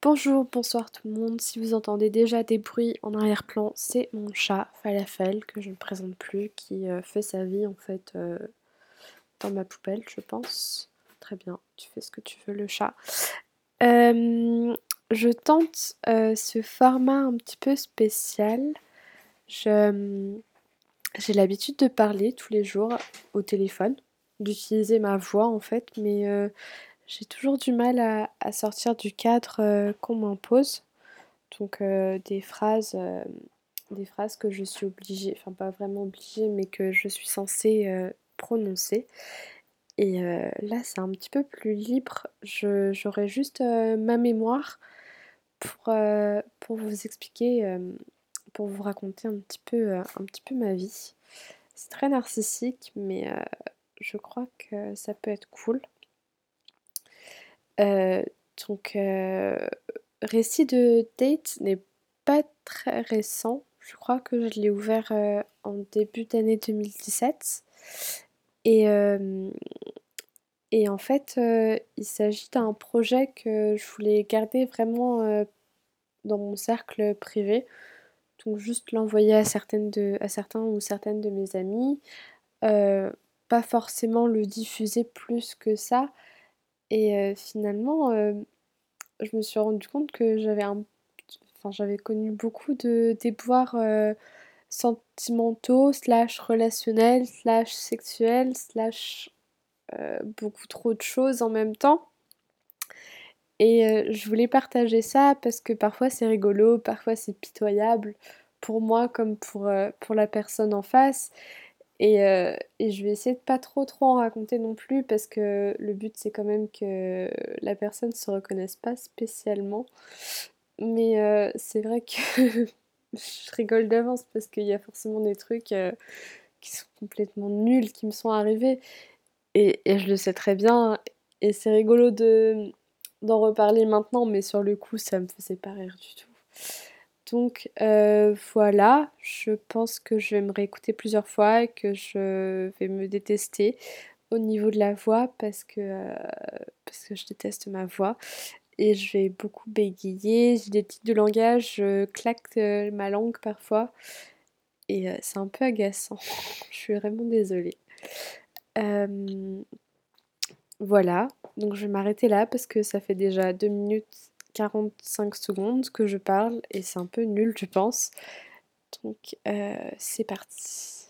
Bonjour, bonsoir tout le monde. Si vous entendez déjà des bruits en arrière-plan, c'est mon chat Falafel que je ne présente plus, qui euh, fait sa vie en fait euh, dans ma poubelle, je pense. Très bien, tu fais ce que tu veux, le chat. Euh, je tente ce format un petit peu spécial. J'ai l'habitude de parler tous les jours au téléphone, d'utiliser ma voix en fait, mais j'ai toujours du mal à, sortir du cadre euh, qu'on m'impose. Donc euh, des phrases, euh, des phrases que je suis obligée, enfin pas vraiment obligée, mais que je suis censée prononcer. Et là, c'est un petit peu plus libre. J'aurais juste ma mémoire pour, pour vous expliquer, pour vous raconter un petit peu, un petit peu ma vie. C'est très narcissique, mais je crois que ça peut être cool. Euh, donc, euh, récit de date n'est pas très récent. Je crois que je l'ai ouvert euh, en début d'année 2017. Et, en fait, il s'agit d'un projet que je voulais garder vraiment dans mon cercle privé. Donc juste l'envoyer à certains ou certaines de mes amis. pas forcément le diffuser plus que ça, et finalement, je me suis rendu compte que j'avais enfin j'avais connu beaucoup de déboires, sentimentaux, slash relationnels, slash sexuels, slash, beaucoup trop de choses en même temps. Et je voulais partager ça parce que parfois c'est rigolo, parfois c'est pitoyable pour moi comme pour la personne en face. Euh, et, je vais essayer de pas trop trop en raconter non plus parce que le but c'est quand même que la personne se reconnaisse pas spécialement. Mais euh, c'est vrai que je rigole d'avance parce qu'il y a forcément des trucs euh, qui sont complètement nuls qui me sont arrivés. Et, et je le sais très bien. Et c'est rigolo de d'en reparler maintenant, mais sur le coup ça me faisait pas rire du tout. Donc euh, voilà, je pense que je vais me réécouter plusieurs fois et que je vais me détester au niveau de la voix parce que, euh, je déteste ma voix et je vais beaucoup bégayer, j'ai des tics de langage, je claque euh, ma langue parfois et c'est un peu agaçant. je suis vraiment désolée. voilà, donc je vais m'arrêter là parce que ça fait déjà deux minutes 45 secondes que je parle et c'est un peu nul je pense. Donc euh, c'est parti.